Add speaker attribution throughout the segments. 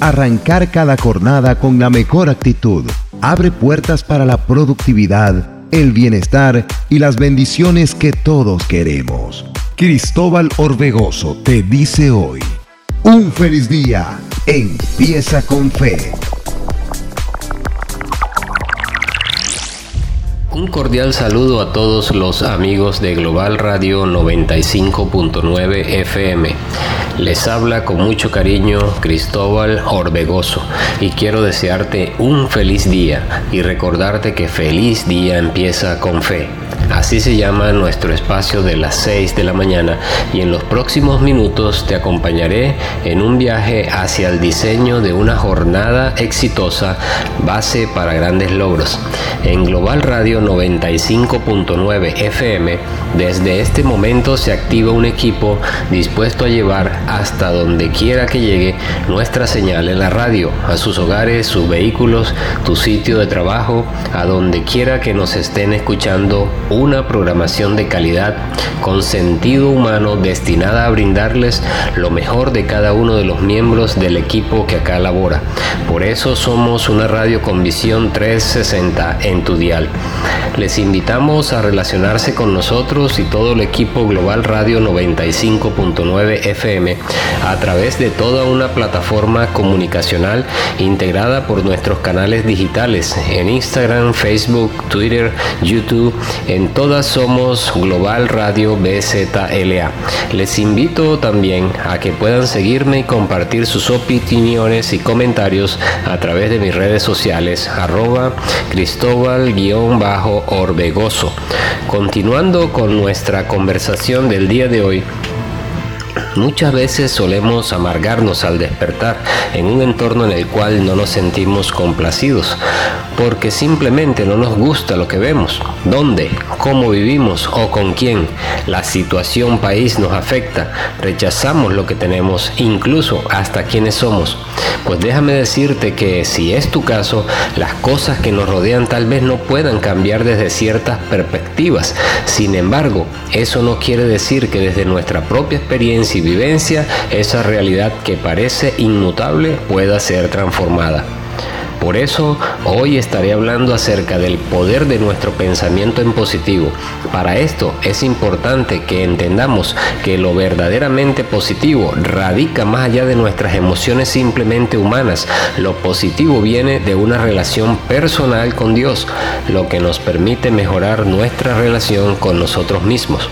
Speaker 1: Arrancar cada jornada con la mejor actitud abre puertas para la productividad, el bienestar y las bendiciones que todos queremos. Cristóbal Orbegoso te dice hoy, un feliz día, empieza con fe.
Speaker 2: Un cordial saludo a todos los amigos de Global Radio 95.9 FM. Les habla con mucho cariño Cristóbal Orbegoso y quiero desearte un feliz día y recordarte que feliz día empieza con fe. Así se llama nuestro espacio de las 6 de la mañana y en los próximos minutos te acompañaré en un viaje hacia el diseño de una jornada exitosa base para grandes logros. En Global Radio 95.9 FM, desde este momento se activa un equipo dispuesto a llevar hasta donde quiera que llegue nuestra señal en la radio, a sus hogares, sus vehículos, tu sitio de trabajo, a donde quiera que nos estén escuchando una programación de calidad con sentido humano destinada a brindarles lo mejor de cada uno de los miembros del equipo que acá labora. Por eso somos una radio con visión 360 en tu dial. Les invitamos a relacionarse con nosotros y todo el equipo Global Radio 95.9 FM a través de toda una plataforma comunicacional integrada por nuestros canales digitales en Instagram, Facebook, Twitter, YouTube, todas somos Global Radio BZLA. Les invito también a que puedan seguirme y compartir sus opiniones y comentarios a través de mis redes sociales arroba cristóbal-orbegoso. Continuando con nuestra conversación del día de hoy, Muchas veces solemos amargarnos al despertar en un entorno en el cual no nos sentimos complacidos, porque simplemente no nos gusta lo que vemos, dónde, cómo vivimos o con quién. La situación país nos afecta, rechazamos lo que tenemos, incluso hasta quienes somos. Pues déjame decirte que si es tu caso, las cosas que nos rodean tal vez no puedan cambiar desde ciertas perspectivas. Sin embargo, eso no quiere decir que desde nuestra propia experiencia y vivencia esa realidad que parece inmutable pueda ser transformada. Por eso hoy estaré hablando acerca del poder de nuestro pensamiento en positivo. Para esto es importante que entendamos que lo verdaderamente positivo radica más allá de nuestras emociones simplemente humanas. Lo positivo viene de una relación personal con Dios, lo que nos permite mejorar nuestra relación con nosotros mismos.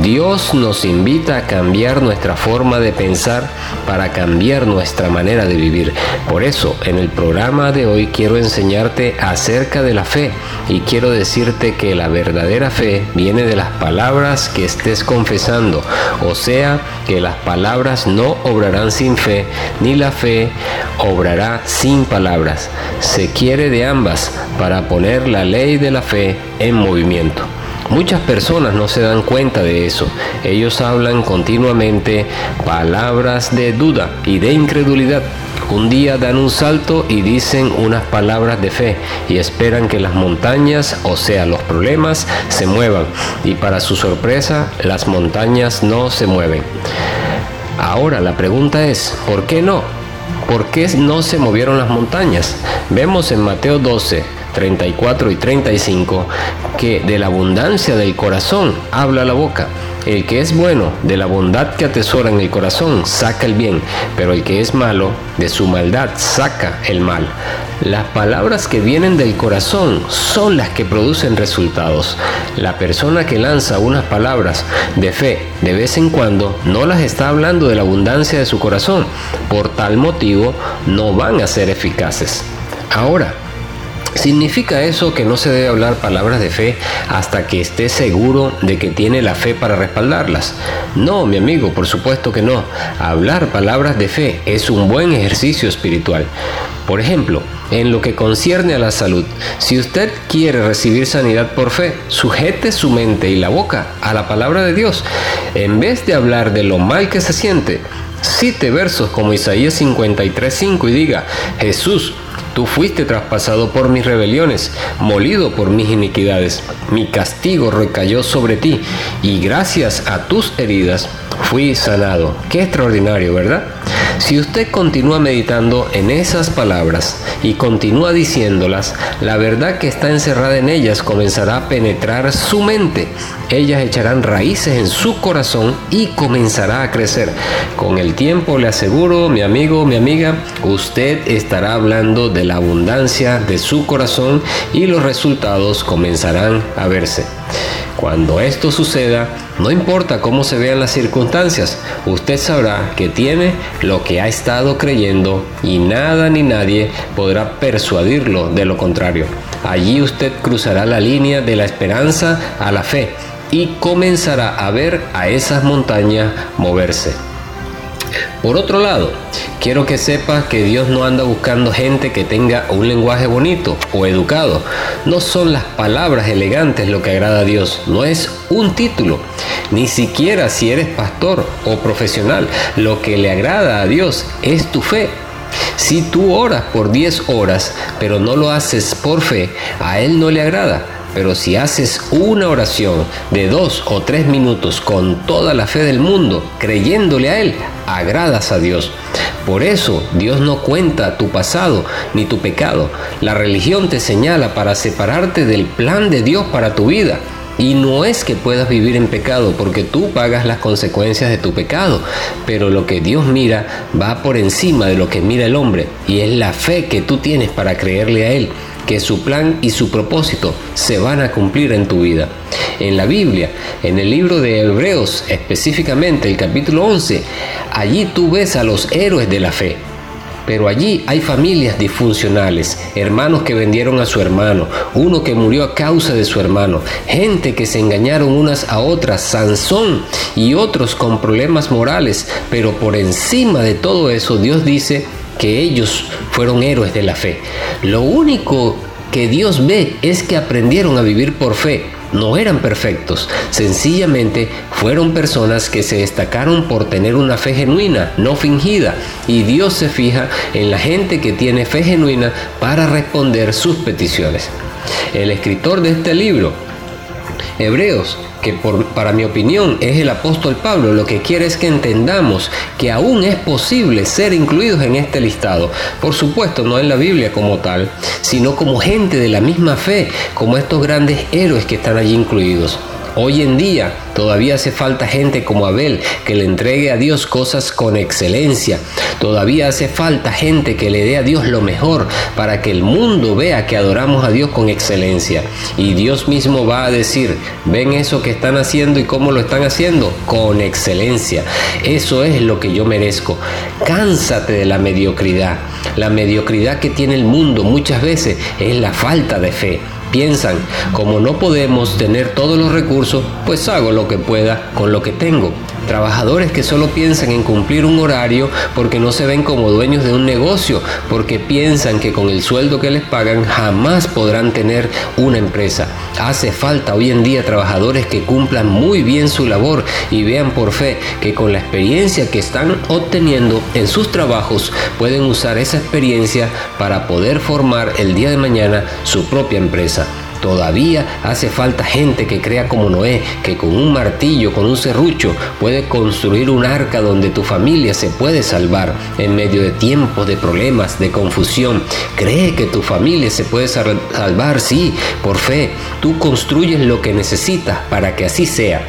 Speaker 2: Dios nos invita a cambiar nuestra forma de pensar para cambiar nuestra manera de vivir. Por eso, en el programa de hoy quiero enseñarte acerca de la fe y quiero decirte que la verdadera fe viene de las palabras que estés confesando, o sea, que las palabras no obrarán sin fe, ni la fe obrará sin palabras. Se quiere de ambas para poner la ley de la fe en movimiento. Muchas personas no se dan cuenta de eso. Ellos hablan continuamente palabras de duda y de incredulidad. Un día dan un salto y dicen unas palabras de fe y esperan que las montañas, o sea, los problemas, se muevan. Y para su sorpresa, las montañas no se mueven. Ahora la pregunta es, ¿por qué no? ¿Por qué no se movieron las montañas? Vemos en Mateo 12, 34 y 35, que de la abundancia del corazón habla la boca. El que es bueno, de la bondad que atesora en el corazón, saca el bien, pero el que es malo, de su maldad saca el mal. Las palabras que vienen del corazón son las que producen resultados. La persona que lanza unas palabras de fe de vez en cuando no las está hablando de la abundancia de su corazón. Por tal motivo no van a ser eficaces. Ahora, ¿Significa eso que no se debe hablar palabras de fe hasta que esté seguro de que tiene la fe para respaldarlas? No, mi amigo, por supuesto que no. Hablar palabras de fe es un buen ejercicio espiritual. Por ejemplo, en lo que concierne a la salud, si usted quiere recibir sanidad por fe, sujete su mente y la boca a la palabra de Dios. En vez de hablar de lo mal que se siente, cite versos como Isaías 53:5 y diga, Jesús, Tú fuiste traspasado por mis rebeliones, molido por mis iniquidades. Mi castigo recayó sobre ti, y gracias a tus heridas fui sanado. Qué extraordinario, ¿verdad? Si usted continúa meditando en esas palabras y continúa diciéndolas, la verdad que está encerrada en ellas comenzará a penetrar su mente. Ellas echarán raíces en su corazón y comenzará a crecer. Con el tiempo le aseguro, mi amigo, mi amiga, usted estará hablando de la abundancia de su corazón y los resultados comenzarán a verse. Cuando esto suceda, no importa cómo se vean las circunstancias, usted sabrá que tiene lo que ha estado creyendo y nada ni nadie podrá persuadirlo de lo contrario. Allí usted cruzará la línea de la esperanza a la fe y comenzará a ver a esas montañas moverse. Por otro lado, quiero que sepas que Dios no anda buscando gente que tenga un lenguaje bonito o educado. No son las palabras elegantes lo que agrada a Dios, no es un título, ni siquiera si eres pastor o profesional. Lo que le agrada a Dios es tu fe. Si tú oras por 10 horas, pero no lo haces por fe, a Él no le agrada. Pero si haces una oración de dos o tres minutos con toda la fe del mundo, creyéndole a Él, agradas a Dios. Por eso Dios no cuenta tu pasado ni tu pecado. La religión te señala para separarte del plan de Dios para tu vida. Y no es que puedas vivir en pecado porque tú pagas las consecuencias de tu pecado, pero lo que Dios mira va por encima de lo que mira el hombre y es la fe que tú tienes para creerle a Él que su plan y su propósito se van a cumplir en tu vida. En la Biblia, en el libro de Hebreos, específicamente el capítulo 11, allí tú ves a los héroes de la fe. Pero allí hay familias disfuncionales, hermanos que vendieron a su hermano, uno que murió a causa de su hermano, gente que se engañaron unas a otras, Sansón y otros con problemas morales, pero por encima de todo eso Dios dice, que ellos fueron héroes de la fe. Lo único que Dios ve es que aprendieron a vivir por fe. No eran perfectos, sencillamente fueron personas que se destacaron por tener una fe genuina, no fingida, y Dios se fija en la gente que tiene fe genuina para responder sus peticiones. El escritor de este libro, Hebreos, que por, para mi opinión es el apóstol Pablo, lo que quiere es que entendamos que aún es posible ser incluidos en este listado. Por supuesto, no en la Biblia como tal, sino como gente de la misma fe, como estos grandes héroes que están allí incluidos. Hoy en día todavía hace falta gente como Abel que le entregue a Dios cosas con excelencia. Todavía hace falta gente que le dé a Dios lo mejor para que el mundo vea que adoramos a Dios con excelencia. Y Dios mismo va a decir, ven eso que están haciendo y cómo lo están haciendo con excelencia. Eso es lo que yo merezco. Cánsate de la mediocridad. La mediocridad que tiene el mundo muchas veces es la falta de fe piensan, como no podemos tener todos los recursos, pues hago lo que pueda con lo que tengo. Trabajadores que solo piensan en cumplir un horario porque no se ven como dueños de un negocio, porque piensan que con el sueldo que les pagan jamás podrán tener una empresa. Hace falta hoy en día trabajadores que cumplan muy bien su labor y vean por fe que con la experiencia que están obteniendo en sus trabajos pueden usar esa experiencia para poder formar el día de mañana su propia empresa. Todavía hace falta gente que crea como Noé, que con un martillo, con un serrucho, puede construir un arca donde tu familia se puede salvar en medio de tiempos de problemas, de confusión. Cree que tu familia se puede salvar, sí, por fe. Tú construyes lo que necesitas para que así sea.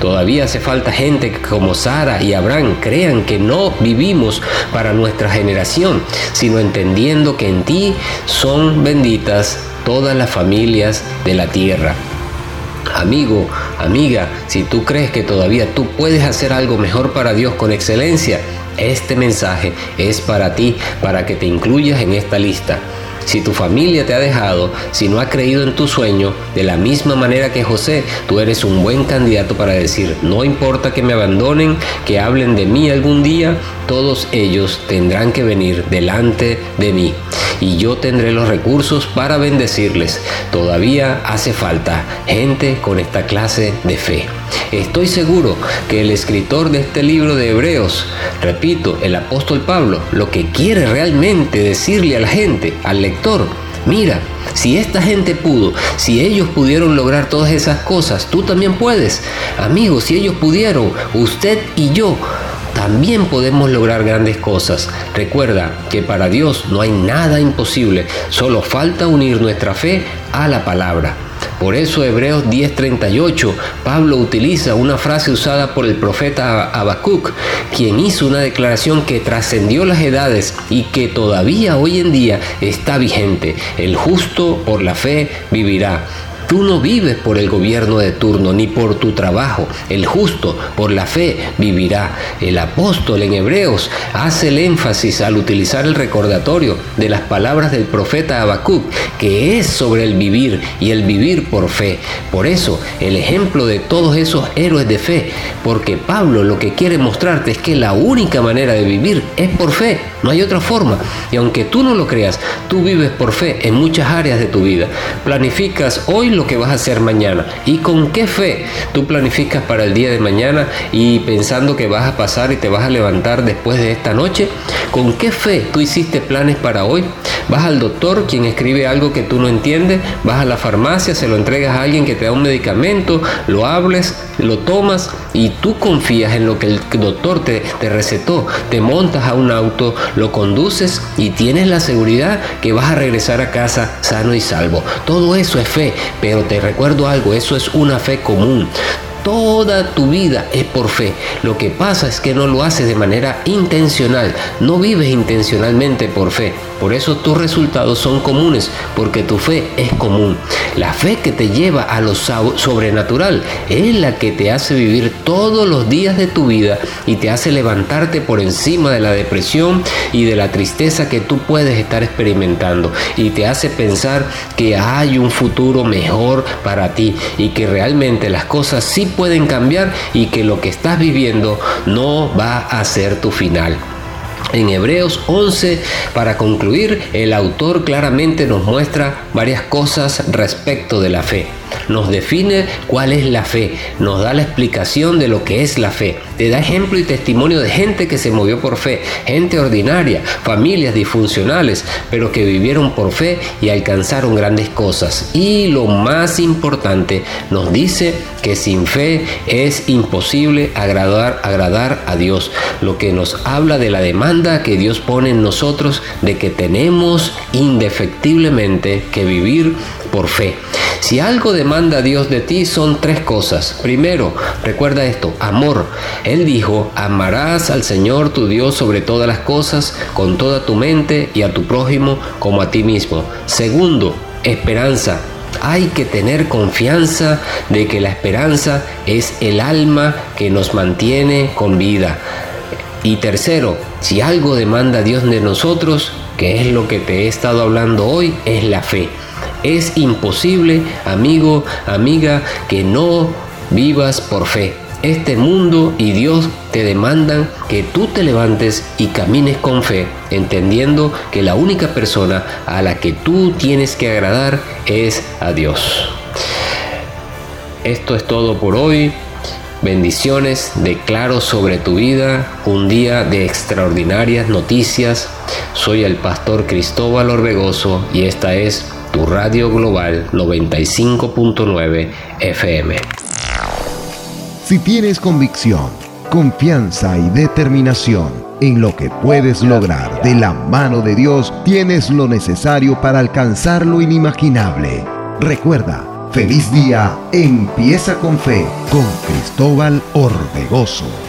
Speaker 2: Todavía hace falta gente que como Sara y Abraham crean que no vivimos para nuestra generación, sino entendiendo que en ti son benditas todas las familias de la tierra. Amigo, amiga, si tú crees que todavía tú puedes hacer algo mejor para Dios con excelencia, este mensaje es para ti, para que te incluyas en esta lista. Si tu familia te ha dejado, si no ha creído en tu sueño, de la misma manera que José, tú eres un buen candidato para decir, no importa que me abandonen, que hablen de mí algún día, todos ellos tendrán que venir delante de mí y yo tendré los recursos para bendecirles. Todavía hace falta gente con esta clase de fe. Estoy seguro que el escritor de este libro de Hebreos, repito, el apóstol Pablo, lo que quiere realmente decirle a la gente, al lector, mira, si esta gente pudo, si ellos pudieron lograr todas esas cosas, tú también puedes. Amigos, si ellos pudieron, usted y yo también podemos lograr grandes cosas. Recuerda que para Dios no hay nada imposible, solo falta unir nuestra fe a la palabra. Por eso Hebreos 10:38, Pablo utiliza una frase usada por el profeta Habacuc, quien hizo una declaración que trascendió las edades y que todavía hoy en día está vigente. El justo por la fe vivirá. Tú no vives por el gobierno de turno ni por tu trabajo. El justo por la fe vivirá. El apóstol en Hebreos hace el énfasis al utilizar el recordatorio de las palabras del profeta Habacuc, que es sobre el vivir y el vivir por fe. Por eso, el ejemplo de todos esos héroes de fe, porque Pablo lo que quiere mostrarte es que la única manera de vivir es por fe, no hay otra forma. Y aunque tú no lo creas, tú vives por fe en muchas áreas de tu vida. Planificas hoy lo que vas a hacer mañana. ¿Y con qué fe tú planificas para el día de mañana y pensando que vas a pasar y te vas a levantar después de esta noche? ¿Con qué fe tú hiciste planes para hoy? Vas al doctor, quien escribe algo que tú no entiendes, vas a la farmacia, se lo entregas a alguien que te da un medicamento, lo hables, lo tomas y tú confías en lo que el doctor te, recetó. Te montas a un auto, lo conduces y tienes la seguridad que vas a regresar a casa sano y salvo. Todo eso es fe, pero te recuerdo algo, eso es una fe común. Toda tu vida es por fe. Lo que pasa es que no lo haces de manera intencional. No vives intencionalmente por fe. Por eso tus resultados son comunes, porque tu fe es común. La fe que te lleva a lo sobrenatural es la que te hace vivir todos los días de tu vida y te hace levantarte por encima de la depresión y de la tristeza que tú puedes estar experimentando. Y te hace pensar que hay un futuro mejor para ti y que realmente las cosas sí pueden cambiar y que lo que estás viviendo no va a ser tu final. En Hebreos 11, para concluir, el autor claramente nos muestra varias cosas respecto de la fe nos define cuál es la fe, nos da la explicación de lo que es la fe, te da ejemplo y testimonio de gente que se movió por fe, gente ordinaria, familias disfuncionales, pero que vivieron por fe y alcanzaron grandes cosas. Y lo más importante, nos dice que sin fe es imposible agradar, agradar a Dios, lo que nos habla de la demanda que Dios pone en nosotros de que tenemos indefectiblemente que vivir por fe. Si algo demanda Dios de ti son tres cosas. Primero, recuerda esto, amor. Él dijo, amarás al Señor tu Dios sobre todas las cosas, con toda tu mente y a tu prójimo como a ti mismo. Segundo, esperanza. Hay que tener confianza de que la esperanza es el alma que nos mantiene con vida. Y tercero, si algo demanda Dios de nosotros, que es lo que te he estado hablando hoy, es la fe. Es imposible, amigo, amiga, que no vivas por fe. Este mundo y Dios te demandan que tú te levantes y camines con fe, entendiendo que la única persona a la que tú tienes que agradar es a Dios. Esto es todo por hoy. Bendiciones, declaro sobre tu vida un día de extraordinarias noticias. Soy el pastor Cristóbal Orbegoso y esta es tu radio global 95.9 FM.
Speaker 1: Si tienes convicción, confianza y determinación en lo que puedes lograr de la mano de Dios, tienes lo necesario para alcanzar lo inimaginable. Recuerda, feliz día, empieza con fe con Cristóbal Orbegoso.